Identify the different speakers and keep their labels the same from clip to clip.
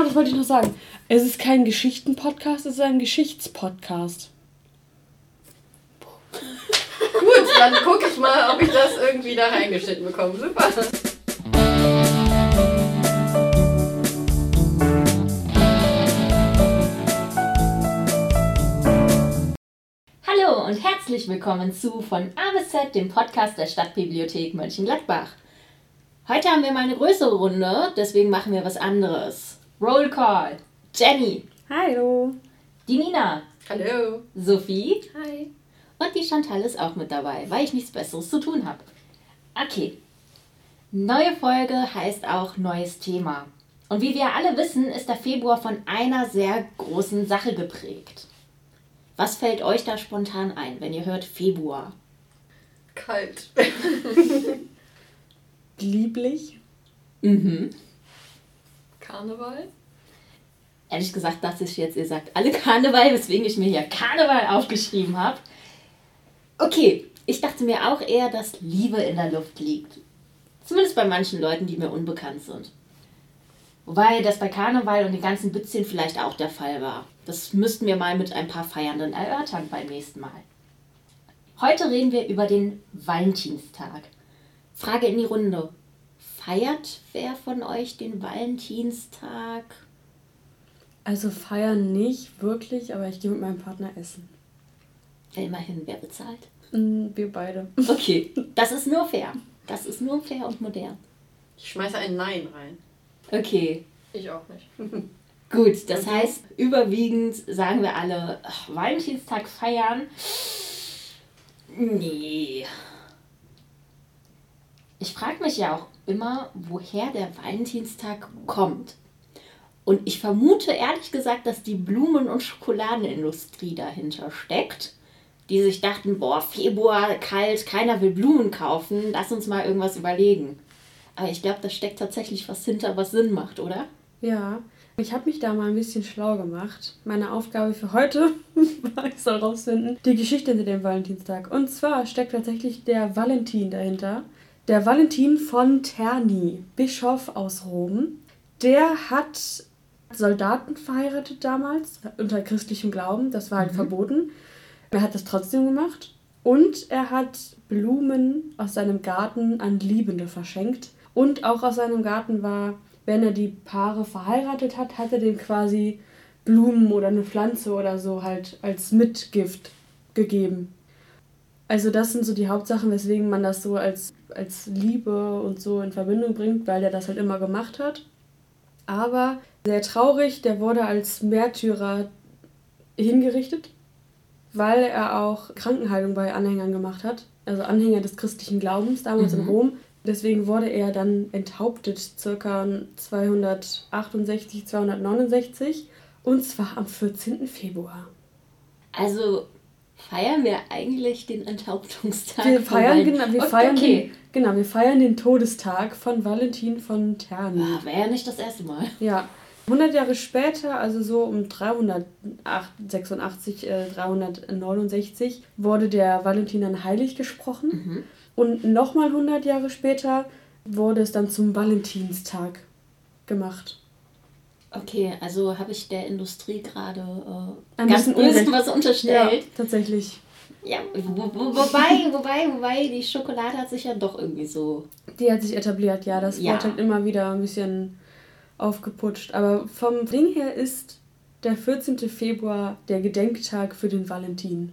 Speaker 1: genau, das wollte ich noch sagen. Es ist kein Geschichten-Podcast, es ist ein Geschichtspodcast.
Speaker 2: Gut, dann gucke ich mal, ob ich das irgendwie da reingeschnitten bekomme. Super.
Speaker 3: Hallo und herzlich willkommen zu von A bis Z, dem Podcast der Stadtbibliothek Mönchengladbach. Heute haben wir mal eine größere Runde, deswegen machen wir was anderes. Roll Call. Jenny.
Speaker 1: Hallo.
Speaker 3: Die Nina.
Speaker 2: Hallo.
Speaker 3: Sophie.
Speaker 2: Hi.
Speaker 3: Und die Chantal ist auch mit dabei, weil ich nichts Besseres zu tun habe. Okay. Neue Folge heißt auch neues Thema. Und wie wir alle wissen, ist der Februar von einer sehr großen Sache geprägt. Was fällt euch da spontan ein, wenn ihr hört Februar?
Speaker 2: Kalt.
Speaker 1: Lieblich.
Speaker 3: Mhm.
Speaker 2: Karneval.
Speaker 3: Ehrlich gesagt dachte ich jetzt, ihr sagt alle Karneval, weswegen ich mir hier Karneval aufgeschrieben habe. Okay, ich dachte mir auch eher, dass Liebe in der Luft liegt. Zumindest bei manchen Leuten, die mir unbekannt sind. Wobei das bei Karneval und den ganzen Bützchen vielleicht auch der Fall war. Das müssten wir mal mit ein paar Feiernden erörtern beim nächsten Mal. Heute reden wir über den Valentinstag. Frage in die Runde. Feiert wer von euch den Valentinstag?
Speaker 1: Also feiern nicht wirklich, aber ich gehe mit meinem Partner essen.
Speaker 3: Immerhin, wer bezahlt?
Speaker 1: Mm, Wir beide.
Speaker 3: Okay, das ist nur fair. Das ist nur fair und modern.
Speaker 2: Ich schmeiße ein Nein rein.
Speaker 3: Okay,
Speaker 2: Ich auch nicht.
Speaker 3: gut. Das heißt, überwiegend sagen wir alle, ach, Valentinstag feiern. Nee. Ich frage mich ja auch immer, woher der Valentinstag kommt. Und ich vermute ehrlich gesagt, dass die Blumen- und Schokoladenindustrie dahinter steckt, die sich dachten, boah, Februar, kalt, keiner will Blumen kaufen, lass uns mal irgendwas überlegen. Aber ich glaube, da steckt tatsächlich was hinter, was Sinn macht, oder?
Speaker 1: Ja, ich habe mich da mal ein bisschen schlau gemacht. Meine Aufgabe für heute war, ich soll rausfinden, die Geschichte hinter dem Valentinstag. Und zwar steckt tatsächlich der Valentin dahinter. Der Valentin von Terni, Bischof aus Rom. Der hat Soldaten verheiratet damals, unter christlichem Glauben. Das war halt verboten. Er hat das trotzdem gemacht. Und er hat Blumen aus seinem Garten an Liebende verschenkt. Und auch aus seinem Garten war, wenn er die Paare verheiratet hat, hat er dem quasi Blumen oder eine Pflanze oder so halt als Mitgift gegeben. Also das sind so die Hauptsachen, weswegen man das so als, als Liebe und so in Verbindung bringt, weil er das halt immer gemacht hat. Aber sehr traurig, der wurde als Märtyrer hingerichtet, weil er auch Krankenheilung bei Anhängern gemacht hat. Also Anhänger des christlichen Glaubens, damals in Rom. Deswegen wurde er dann enthauptet, circa 268, 269. Und zwar am 14. Februar.
Speaker 3: Also feiern wir eigentlich den Enthauptungstag?
Speaker 1: Wir feiern, genau, wir
Speaker 3: Okay,
Speaker 1: feiern,
Speaker 3: Okay.
Speaker 1: Den, genau, wir feiern den Todestag von Valentin von Terni.
Speaker 3: Ah, Wäre ja nicht das erste Mal.
Speaker 1: Ja. 100 Jahre später, also so um 386, äh, 369, wurde der Valentin dann heilig gesprochen.
Speaker 3: Mhm.
Speaker 1: Und nochmal 100 Jahre später wurde es dann zum Valentinstag gemacht.
Speaker 3: Okay, also habe ich der Industrie gerade äh, ganz
Speaker 1: bisschen
Speaker 3: böse
Speaker 1: Unrecht.
Speaker 3: was unterstellt.
Speaker 1: tatsächlich.
Speaker 3: Ja, wo, wo, wobei, wobei, wobei, die Schokolade hat sich ja doch irgendwie so.
Speaker 1: Die hat sich etabliert, ja. Das
Speaker 3: Ja.
Speaker 1: wird halt immer wieder ein bisschen aufgeputscht. Aber vom Ding her ist der 14. Februar der Gedenktag für den Valentin.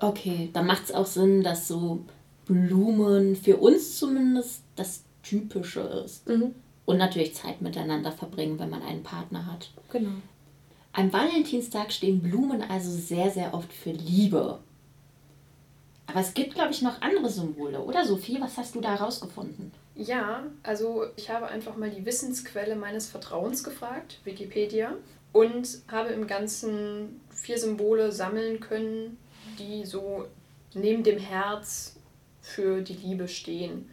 Speaker 3: Okay, dann macht es auch Sinn, dass so Blumen für uns zumindest das Typische ist.
Speaker 1: Mhm.
Speaker 3: Und natürlich Zeit miteinander verbringen, wenn man einen Partner hat.
Speaker 1: Genau.
Speaker 3: Am Valentinstag stehen Blumen also sehr, sehr oft für Liebe. Aber es gibt, glaube ich, noch andere Symbole, oder Sophie? Was hast du da herausgefunden?
Speaker 2: Ja, also ich habe einfach mal die Wissensquelle meines Vertrauens gefragt, Wikipedia, und habe im Ganzen vier Symbole sammeln können, die so neben dem Herz für die Liebe stehen.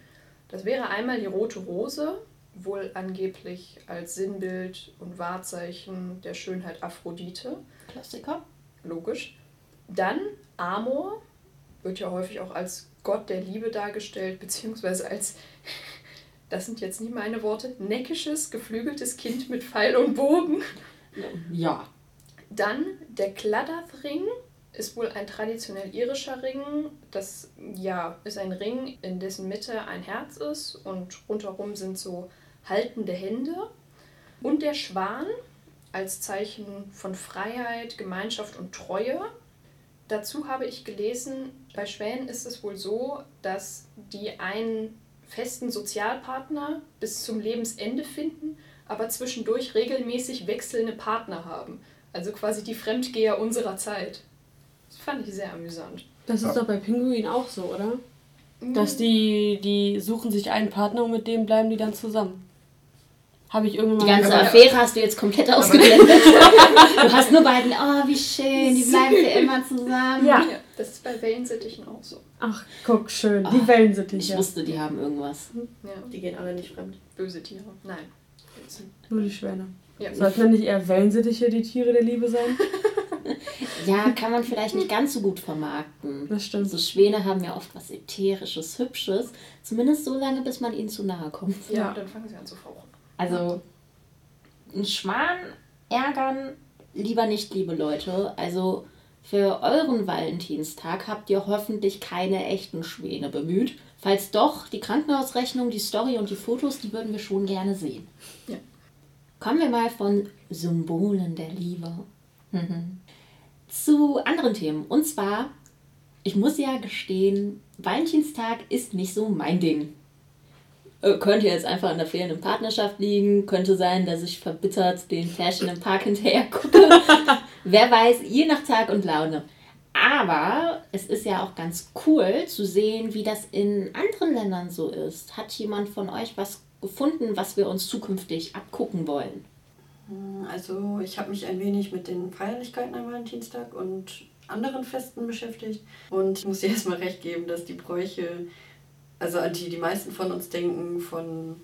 Speaker 2: Das wäre einmal die rote Rose, wohl angeblich als Sinnbild und Wahrzeichen der Schönheit Aphrodite.
Speaker 3: Klassiker.
Speaker 2: Logisch. Dann Amor, wird ja häufig auch als Gott der Liebe dargestellt, beziehungsweise als das sind jetzt nicht meine Worte, neckisches, geflügeltes Kind mit Pfeil und Bogen.
Speaker 3: Ja.
Speaker 2: Dann der Kladath-Ring ist wohl ein traditionell irischer Ring. Das ja, ist ein Ring, in dessen Mitte ein Herz ist und rundherum sind so haltende Hände. Und der Schwan als Zeichen von Freiheit, Gemeinschaft und Treue. Dazu habe ich gelesen, bei Schwänen ist es wohl so, dass die einen festen Sozialpartner bis zum Lebensende finden, aber zwischendurch regelmäßig wechselnde Partner haben. Also quasi die Fremdgeher unserer Zeit. Das fand ich sehr amüsant.
Speaker 1: Das ist doch bei Pinguinen auch so, oder? Dass die, die suchen sich einen Partner und mit dem bleiben die dann zusammen. Habe ich irgendwann
Speaker 3: Die ganze. Affäre hast du jetzt komplett ausgeblendet. du hast nur beiden, oh, wie schön, die bleiben für immer zusammen.
Speaker 1: Ja.
Speaker 2: Ja, das ist bei Wellensittichen auch so.
Speaker 1: Ach, guck, schön. Die
Speaker 3: Ah, Ich
Speaker 1: Wellensittiche.
Speaker 3: wusste, die haben irgendwas.
Speaker 2: Ja,
Speaker 4: Die gehen alle nicht fremd.
Speaker 2: böse Tiere. Nein.
Speaker 1: Nur die Schwäne.
Speaker 2: Ja.
Speaker 1: Sollten nicht eher Wellensittiche die Tiere der Liebe sein?
Speaker 3: Ja, kann man vielleicht nicht ganz so gut vermarkten.
Speaker 1: Das stimmt.
Speaker 3: So Schwäne haben ja oft was Ätherisches, Hübsches. Zumindest so lange, bis man ihnen zu nahe kommt.
Speaker 2: Ja,
Speaker 1: Ja.
Speaker 2: dann fangen sie an zu fauchen.
Speaker 3: Also, einen Schwan ärgern lieber nicht, liebe Leute. Also, für euren Valentinstag habt ihr hoffentlich keine echten Schwäne bemüht. Falls doch, die Krankenhausrechnung, die Story und die Fotos, die würden wir schon gerne sehen.
Speaker 2: Ja.
Speaker 3: Kommen wir mal von Symbolen der Liebe mhm. zu anderen Themen. Und zwar, ich muss ja gestehen, Valentinstag ist nicht so mein Ding. Äh, Könnte jetzt einfach an der fehlenden Partnerschaft liegen. Könnte sein, dass ich verbittert den Pärchen im Park hinterher gucke. Wer weiß, je nach Tag und Laune. Aber es ist ja auch ganz cool zu sehen, wie das in anderen Ländern so ist. Hat jemand von euch was gefunden, was wir uns zukünftig abgucken wollen?
Speaker 4: Also ich habe mich ein wenig mit den Feierlichkeiten am Valentinstag und anderen Festen beschäftigt. Und ich muss dir erstmal recht geben, dass die Bräuche, also an die die meisten von uns denken, von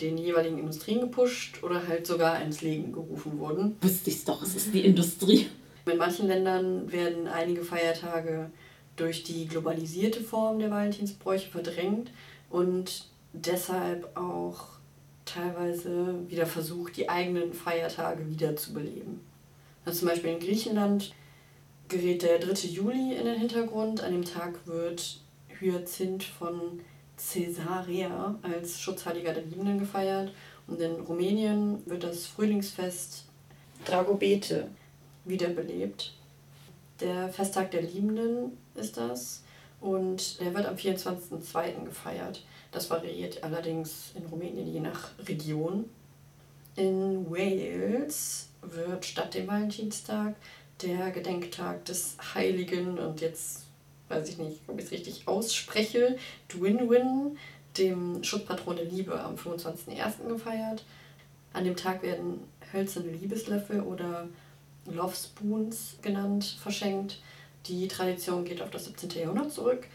Speaker 4: den jeweiligen Industrien gepusht oder halt sogar ins Leben gerufen wurden.
Speaker 3: Wusste ich's doch, es ist die Industrie.
Speaker 4: In manchen Ländern werden einige Feiertage durch die globalisierte Form der Valentinsbräuche verdrängt und deshalb auch teilweise wieder versucht, die eigenen Feiertage wiederzubeleben. Also zum Beispiel in Griechenland gerät der 3. Juli in den Hintergrund. An dem Tag wird Hyazinth von Caesarea als Schutzheiliger der Liebenden gefeiert. Und in Rumänien wird das Frühlingsfest Dragobete wiederbelebt. Der Festtag der Liebenden ist das und der wird am 24.02. gefeiert. Das variiert allerdings in Rumänien je nach Region. In Wales wird statt dem Valentinstag der Gedenktag des Heiligen und jetzt weiß ich nicht, ob ich es richtig ausspreche, Dwinwin, dem Schutzpatron der Liebe, am 25.01. gefeiert. An dem Tag werden hölzerne Liebeslöffel oder Love Spoons genannt, verschenkt. Die Tradition geht auf das 17. Jahrhundert zurück.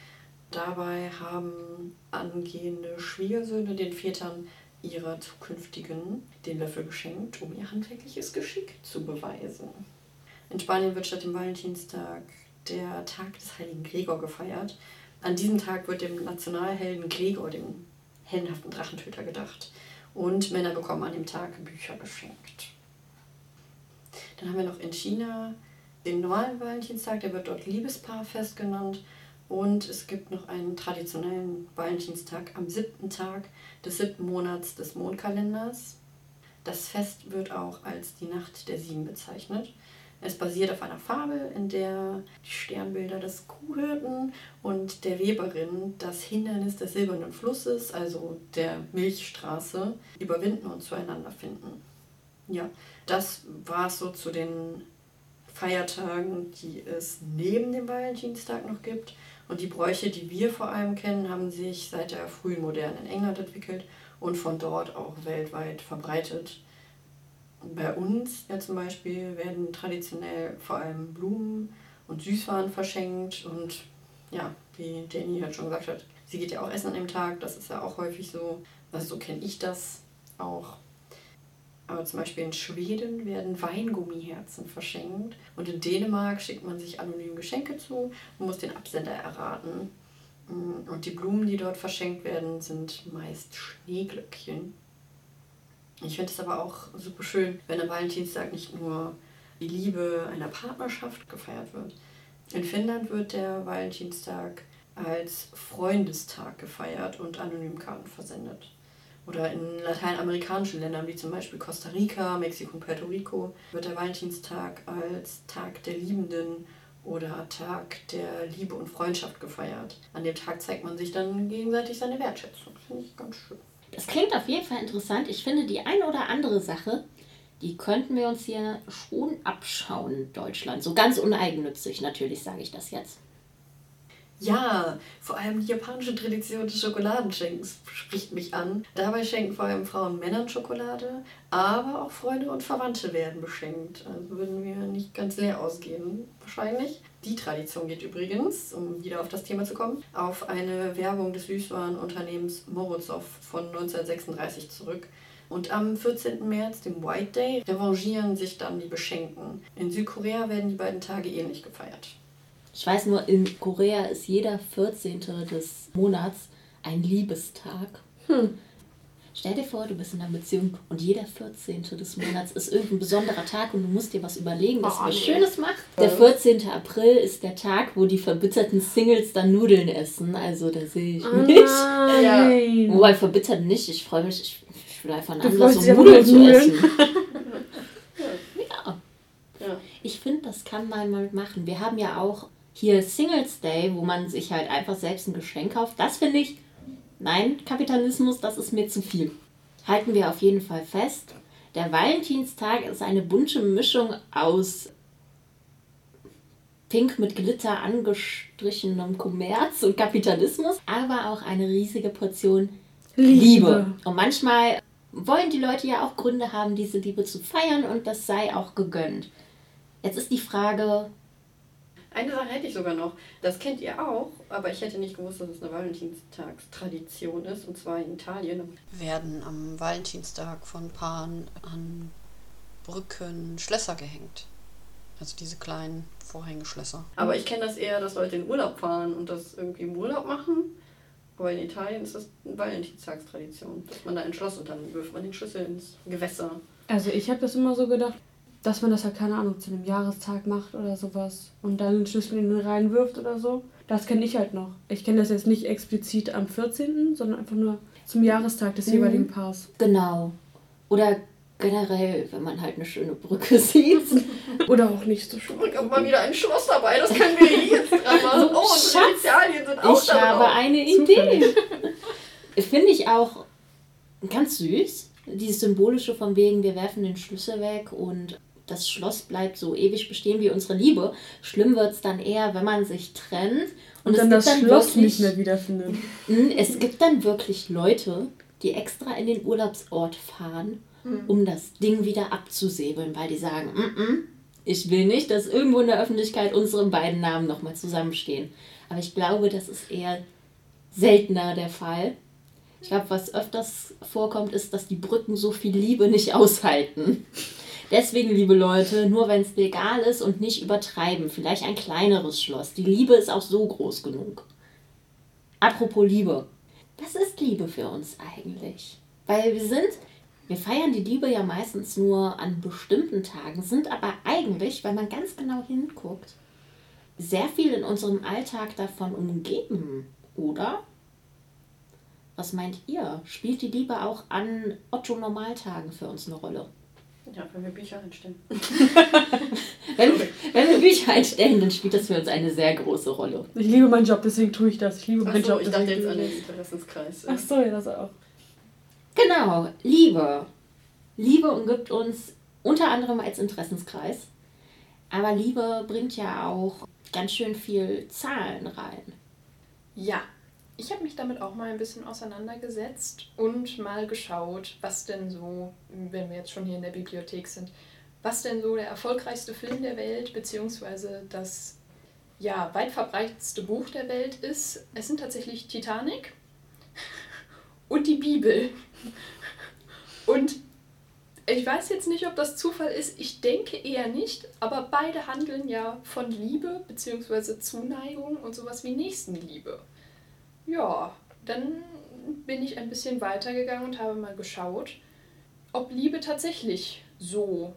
Speaker 4: Dabei haben angehende Schwiegersöhne den Vätern ihrer zukünftigen den Löffel geschenkt, um ihr handwerkliches Geschick zu beweisen. In Spanien wird statt dem Valentinstag der Tag des heiligen Gregor gefeiert. An diesem Tag wird dem Nationalhelden Gregor, dem heldenhaften Drachentöter, gedacht. Und Männer bekommen an dem Tag Bücher geschenkt. Dann haben wir noch in China den normalen Valentinstag, der wird dort Liebespaarfest genannt. Und es gibt noch einen traditionellen Valentinstag am siebten Tag des siebten Monats des Mondkalenders. Das Fest wird auch als die Nacht der Sieben bezeichnet. Es basiert auf einer Fabel, in der die Sternbilder des Kuhhirten und der Weberin das Hindernis des silbernen Flusses, also der Milchstraße, überwinden und zueinander finden. Ja, das war es so zu den Feiertagen, die es neben dem Valentinstag noch gibt. Und die Bräuche, die wir vor allem kennen, haben sich seit der frühen Moderne in England entwickelt und von dort auch weltweit verbreitet. Bei uns ja zum Beispiel werden traditionell vor allem Blumen und Süßwaren verschenkt und ja, wie Jenny halt schon gesagt hat, sie geht ja auch essen an dem Tag, das ist ja auch häufig so, also so kenne ich das auch. Aber zum Beispiel in Schweden werden Weingummiherzen verschenkt und in Dänemark schickt man sich anonym Geschenke zu und muss den Absender erraten. Und die Blumen, die dort verschenkt werden, sind meist Schneeglöckchen. Ich finde es aber auch super schön, wenn am Valentinstag nicht nur die Liebe einer Partnerschaft gefeiert wird. In Finnland wird der Valentinstag als Freundestag gefeiert und anonym Karten versendet. Oder in lateinamerikanischen Ländern wie zum Beispiel Costa Rica, Mexiko und Puerto Rico wird der Valentinstag als Tag der Liebenden oder Tag der Liebe und Freundschaft gefeiert. An dem Tag zeigt man sich dann gegenseitig seine Wertschätzung. Finde ich ganz schön.
Speaker 3: Das klingt auf jeden Fall interessant. Ich finde, die eine oder andere Sache, die könnten wir uns hier schon abschauen Deutschland. So ganz uneigennützig natürlich, sage ich das jetzt.
Speaker 4: Ja, vor allem die japanische Tradition des Schokoladenschenkens spricht mich an. Dabei schenken vor allem Frauen Männern Schokolade, aber auch Freunde und Verwandte werden beschenkt. Also würden wir nicht ganz leer ausgehen, wahrscheinlich. Die Tradition geht übrigens, um wieder auf das Thema zu kommen, auf eine Werbung des Süßwarenunternehmens Morozov von 1936 zurück. Und am 14. März, dem White Day, revanchieren sich dann die Beschenkten. In Südkorea werden die beiden Tage ähnlich gefeiert.
Speaker 3: Ich weiß nur, in Korea ist jeder 14. des Monats ein Liebestag. Hm. Stell dir vor, du bist in einer Beziehung und jeder 14. des Monats ist irgendein besonderer Tag und du musst dir was überlegen, dass oh, was. Schönes machst. Der 14. April ist der Tag, wo die verbitterten Singles dann Nudeln essen. Also da sehe ich mich. Oh, ja. Wobei verbittert nicht. Ich freue mich, ich, ich will einfach einen Anlass, um Nudeln zu essen. ja. ja. Ich finde, das kann man mal machen. Wir haben ja auch hier Singles Day, wo man sich halt einfach selbst ein Geschenk kauft, das finde ich, nein, Kapitalismus, das ist mir zu viel. Halten wir auf jeden Fall fest. Der Valentinstag ist eine bunte Mischung aus pink mit Glitter angestrichenem Kommerz und Kapitalismus, aber auch eine riesige Portion Liebe. Liebe. Und manchmal wollen die Leute ja auch Gründe haben, diese Liebe zu feiern und das sei auch gegönnt. Jetzt ist die Frage,
Speaker 4: eine Sache hätte ich sogar noch. Das kennt ihr auch, aber ich hätte nicht gewusst, dass es eine Valentinstagstradition ist, und zwar in Italien. Werden am Valentinstag von Paaren an Brücken Schlösser gehängt. Also diese kleinen Vorhängeschlösser. Aber ich kenne das eher, dass Leute in Urlaub fahren und das irgendwie im Urlaub machen. Aber in Italien ist das eine Valentinstagstradition, dass man da ein Schloss und dann wirft man den Schlüssel ins Gewässer.
Speaker 1: Also ich habe das immer so gedacht, dass man das halt, keine Ahnung, zu einem Jahrestag macht oder sowas und dann einen Schlüssel in den reinwirft oder so. Das kenne ich halt noch. Ich kenne das jetzt nicht explizit am 14., sondern einfach nur zum Jahrestag des mhm. jeweiligen Paars.
Speaker 3: Genau. Oder generell, wenn man halt eine schöne Brücke sieht.
Speaker 1: Oder auch nicht so schön.
Speaker 4: Ich habe mal wieder ein Schloss dabei, das können wir hier jetzt dran machen. Oh, unsere Initialien
Speaker 3: sind auch Ich da habe drauf. eine Idee. Finde ich auch ganz süß. Dieses symbolische von wegen, wir werfen den Schlüssel weg und das Schloss bleibt so ewig bestehen wie unsere Liebe. Schlimm wird es dann eher, wenn man sich trennt und, und dann das dann Schloss wirklich, nicht mehr wiederfindet. Hm, es gibt dann wirklich Leute, die extra in den Urlaubsort fahren, hm. um das Ding wieder abzusäbeln, weil die sagen, mm -mm, ich will nicht, dass irgendwo in der Öffentlichkeit unsere beiden Namen nochmal zusammenstehen. Aber ich glaube, das ist eher seltener der Fall. Ich glaube, was öfters vorkommt, ist, dass die Brücken so viel Liebe nicht aushalten. Deswegen, liebe Leute, nur wenn es legal ist und nicht übertreiben. Vielleicht ein kleineres Schloss. Die Liebe ist auch so groß genug. Apropos Liebe. Was ist Liebe für uns eigentlich? Weil wir sind, wir feiern die Liebe ja meistens nur an bestimmten Tagen, sind aber eigentlich, wenn man ganz genau hinguckt, sehr viel in unserem Alltag davon umgeben, oder? Was meint ihr? Spielt die Liebe auch an Otto-Normaltagen für uns eine Rolle?
Speaker 4: Ja, wenn wir Bücher einstellen.
Speaker 3: wenn, wenn wir Bücher einstellen, dann spielt das für uns eine sehr große Rolle.
Speaker 1: Ich liebe meinen Job, deswegen tue ich das. Ich liebe meinen
Speaker 4: so, Job. Ich dachte jetzt an den Interessenskreis.
Speaker 1: Ach so, ja, das auch.
Speaker 3: Genau, Liebe. Liebe umgibt uns unter anderem als Interessenskreis. Aber Liebe bringt ja auch ganz schön viel Zahlen rein.
Speaker 2: Ja, ich habe mich damit auch mal ein bisschen auseinandergesetzt und mal geschaut, was denn so, wenn wir jetzt schon hier in der Bibliothek sind, was denn so der erfolgreichste Film der Welt beziehungsweise das ja, weit verbreitetste Buch der Welt ist. Es sind tatsächlich Titanic und die Bibel. Und ich weiß jetzt nicht, ob das Zufall ist. Ich denke eher nicht, aber beide handeln ja von Liebe beziehungsweise Zuneigung und sowas wie Nächstenliebe. Ja, dann bin ich ein bisschen weitergegangen und habe mal geschaut, ob Liebe tatsächlich so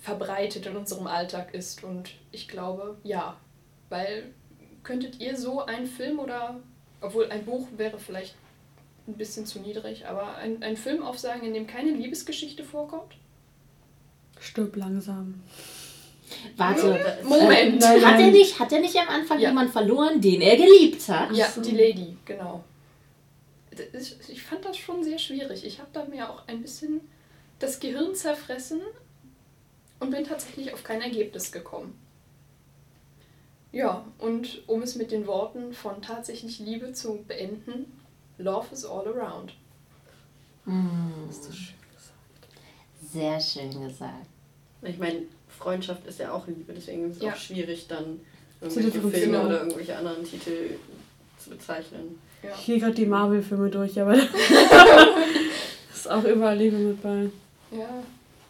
Speaker 2: verbreitet in unserem Alltag ist. Und ich glaube, ja. Weil könntet ihr so einen Film oder, obwohl ein Buch wäre vielleicht ein bisschen zu niedrig, aber ein, einen Film aufsagen, in dem keine Liebesgeschichte vorkommt?
Speaker 1: Stirb langsam.
Speaker 3: Warte,
Speaker 2: Moment.
Speaker 3: Äh, hat, er nicht, hat er nicht am Anfang
Speaker 2: Ja.
Speaker 3: jemand verloren, den er geliebt hat?
Speaker 2: Ja,
Speaker 1: so.
Speaker 2: die Lady, genau. Ist- Ich fand das schon sehr schwierig. Ich habe da mir auch ein bisschen das Gehirn zerfressen und bin tatsächlich auf kein Ergebnis gekommen. Ja, und um es mit den Worten von tatsächlich Liebe zu beenden, Love is all around.
Speaker 3: Hm,
Speaker 1: Das ist schön gesagt.
Speaker 3: sehr schön gesagt.
Speaker 4: Ich meine, Freundschaft ist ja auch Liebe, deswegen ist es
Speaker 2: Ja.
Speaker 4: auch schwierig, dann
Speaker 1: Zu
Speaker 4: irgendwelche. Filme oder irgendwelche anderen Titel zu bezeichnen.
Speaker 2: Ja.
Speaker 1: Ich gehe gerade die Marvel-Filme durch, aber da ist auch überall Liebe mit bei.
Speaker 2: ja.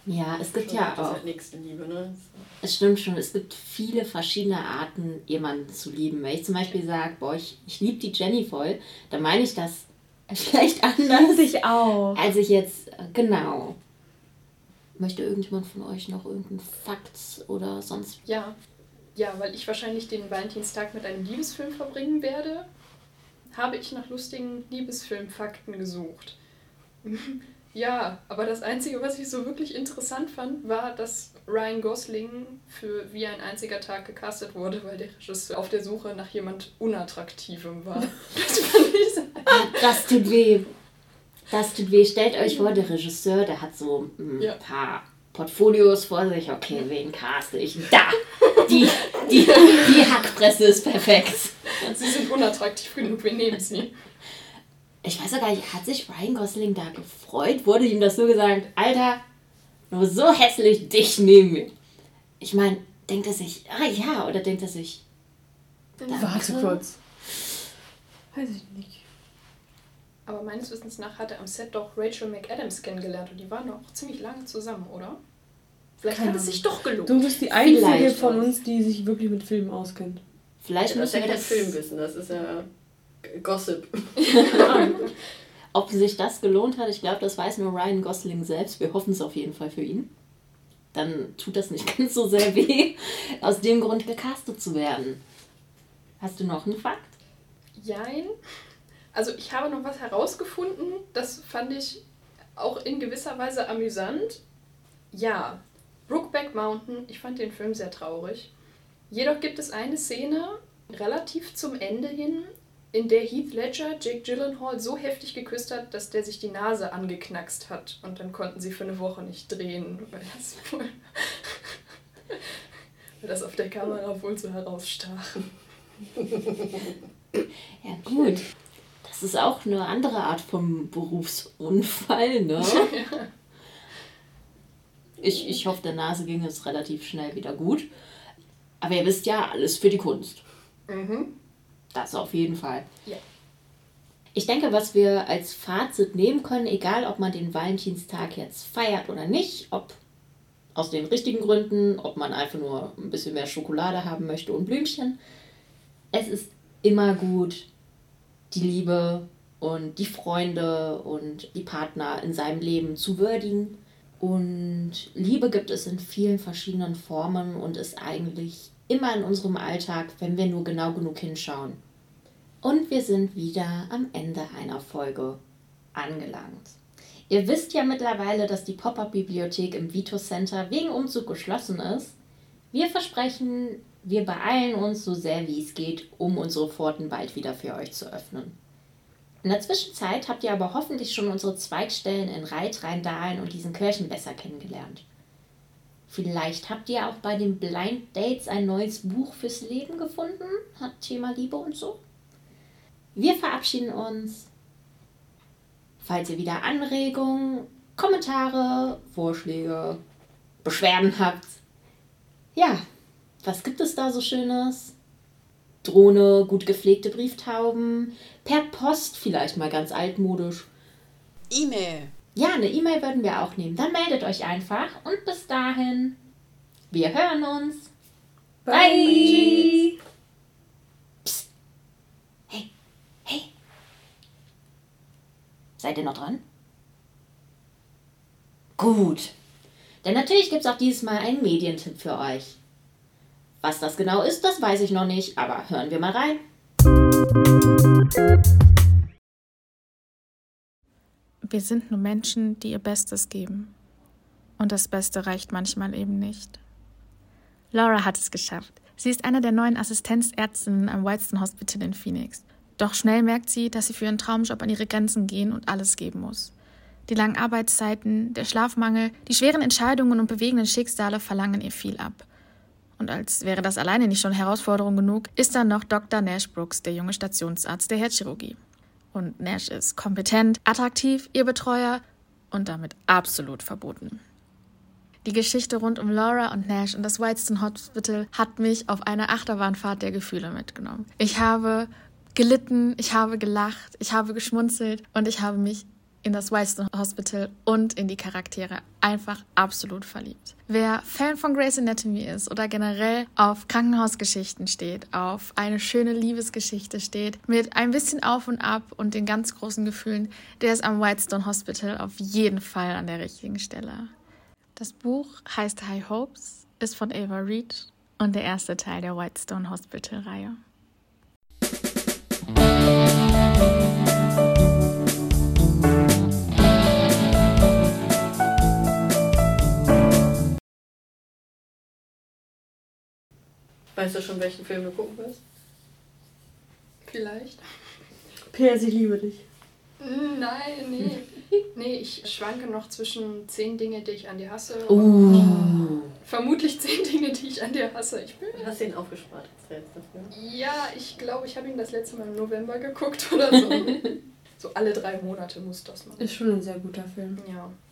Speaker 3: Ja, es gibt
Speaker 4: Schon
Speaker 3: ja
Speaker 4: sagt, das ist
Speaker 3: auch,
Speaker 4: halt Nächstenliebe, ne?
Speaker 3: es stimmt schon, es gibt viele verschiedene Arten, jemanden zu lieben. Wenn ich zum Beispiel sage, boah, ich, ich liebe die Jenny voll, dann meine ich das vielleicht anders,
Speaker 1: ich auch.
Speaker 3: als ich jetzt, äh, genau. Möchte irgendjemand von euch noch irgendeinen Fakt oder sonst
Speaker 2: Ja. Ja, weil ich wahrscheinlich den Valentinstag mit einem Liebesfilm verbringen werde, habe ich nach lustigen Liebesfilmfakten gesucht. ja, aber das Einzige, was ich so wirklich interessant fand, war, dass Ryan Gosling für Wie ein einziger Tag gecastet wurde, weil der Regisseur auf der Suche nach jemand Unattraktivem war. Das fand ich so.
Speaker 3: Das tut weh. Das tut weh. Stellt euch vor, der Regisseur, der hat so ein
Speaker 2: Ja.
Speaker 3: paar Portfolios vor sich. Okay, wen caste ich? Da! Die, die, die Hackpresse ist perfekt.
Speaker 2: Sie sind unattraktiv genug, wir nehmen sie.
Speaker 3: Ich weiß auch gar nicht, hat sich Ryan Gosling da gefreut? Wurde ihm das so gesagt? Alter, nur so hässlich, dich nehmen wir. Ich meine, denkt er sich, ah ja, oder denkt er sich,
Speaker 1: Warte kurz. Weiß ich nicht.
Speaker 2: Aber meines Wissens nach hat er am Set doch Rachel McAdams kennengelernt und die waren noch ziemlich lange zusammen, oder? Vielleicht
Speaker 1: Keine
Speaker 2: hat es sich doch gelohnt.
Speaker 1: Du bist die einzige
Speaker 3: Vielleicht
Speaker 1: von uns, die sich wirklich mit Filmen auskennt.
Speaker 3: vielleicht
Speaker 4: ist
Speaker 3: müssen
Speaker 4: ja
Speaker 3: wir das,
Speaker 4: Filmwissen, das ist ja Gossip.
Speaker 3: ob sich das gelohnt hat, ich glaube, das weiß nur Ryan Gosling selbst. Wir hoffen es auf jeden Fall für ihn. Dann tut das nicht ganz so sehr weh, aus dem Grund gecastet zu werden. Hast du noch einen Fakt?
Speaker 2: Jein. Also ich habe noch was herausgefunden, das fand ich auch in gewisser Weise amüsant. Ja, Brookback Mountain, ich fand den Film sehr traurig. Jedoch gibt es eine Szene relativ zum Ende hin, in der Heath Ledger Jake Gyllenhaal so heftig geküsst hat, dass der sich die Nase angeknackst hat. Und dann konnten sie für eine Woche nicht drehen, weil das, wohl weil das auf der Kamera wohl so herausstach.
Speaker 3: Ja, gut. Das ist auch eine andere Art von Berufsunfall, ne? Ich, ich hoffe, der Nase ging es relativ schnell wieder gut. Aber ihr wisst ja, alles für die Kunst.
Speaker 2: Mhm.
Speaker 3: Das auf jeden Fall.
Speaker 2: Ja.
Speaker 3: Ich denke, was wir als Fazit nehmen können, egal ob man den Valentinstag jetzt feiert oder nicht, ob aus den richtigen Gründen, ob man einfach nur ein bisschen mehr Schokolade haben möchte und Blümchen, es ist immer gut, die Liebe und die Freunde und die Partner in seinem Leben zu würdigen. Und Liebe gibt es in vielen verschiedenen Formen und ist eigentlich immer in unserem Alltag, wenn wir nur genau genug hinschauen. Und wir sind wieder am Ende einer Folge angelangt. Ihr wisst ja mittlerweile, dass die Pop-up-Bibliothek im Vito Center wegen Umzug geschlossen ist. Wir versprechen, wir beeilen uns so sehr wie es geht, um unsere Pforten bald wieder für euch zu öffnen. In der Zwischenzeit habt ihr aber hoffentlich schon unsere Zweigstellen in Reit, Rheindahlen und diesen Kirchen besser kennengelernt. Vielleicht habt ihr auch bei den Blind Dates ein neues Buch fürs Leben gefunden, hat Thema Liebe und so. Wir verabschieden uns. Falls ihr wieder Anregungen, Kommentare, Vorschläge, Beschwerden habt, ja, was gibt es da so Schönes? Drohne, gut gepflegte Brieftauben, per Post vielleicht mal ganz altmodisch.
Speaker 4: E-Mail.
Speaker 3: Ja, eine E-Mail würden wir auch nehmen. Dann meldet euch einfach und bis dahin, wir hören uns. Bye. Psst. Hey, hey, Seid ihr noch dran? Gut. Denn natürlich gibt es auch dieses Mal einen Medientipp für euch. Was das genau ist, das weiß ich noch nicht, aber hören wir mal rein.
Speaker 5: Wir sind nur Menschen, die ihr Bestes geben. Und das Beste reicht manchmal eben nicht. Laura hat es geschafft. Sie ist eine der neuen Assistenzärztinnen am Whitestone Hospital in Phoenix. Doch schnell merkt sie, dass sie für ihren Traumjob an ihre Grenzen gehen und alles geben muss. Die langen Arbeitszeiten, der Schlafmangel, die schweren Entscheidungen und bewegenden Schicksale verlangen ihr viel ab. Und als wäre das alleine nicht schon Herausforderung genug, ist dann noch Dr. Nash Brooks, der junge Stationsarzt der Herzchirurgie. Und Nash ist kompetent, attraktiv, ihr Betreuer und damit absolut verboten. Die Geschichte rund um Laura und Nash und das Whitestone Hospital hat mich auf eine Achterbahnfahrt der Gefühle mitgenommen. Ich habe gelitten, ich habe gelacht, ich habe geschmunzelt und ich habe mich in das Whitestone Hospital und in die Charaktere einfach absolut verliebt. Wer Fan von Grey's Anatomy ist oder generell auf Krankenhausgeschichten steht, auf eine schöne Liebesgeschichte steht, mit ein bisschen Auf und Ab und den ganz großen Gefühlen, der ist am Whitestone Hospital auf jeden Fall an der richtigen Stelle. Das Buch heißt High Hopes, ist von Ava Reed und der erste Teil der Whitestone Hospital-Reihe.
Speaker 4: Weißt du schon, welchen Film du gucken wirst?
Speaker 2: Vielleicht.
Speaker 1: PS, ich liebe dich.
Speaker 2: Nein, nee. Nee, ich schwanke noch zwischen zehn Dinge, die ich an dir hasse.
Speaker 3: Uh.
Speaker 2: Vermutlich zehn Dinge, die ich an dir hasse. Ich bin.
Speaker 4: Du hast ihn aufgespart jetzt dafür.
Speaker 2: Ja, ich glaube, ich habe ihn das letzte Mal im November geguckt oder so. so alle drei Monate muss das mal.
Speaker 1: Ist schon ein sehr guter Film.
Speaker 2: Ja.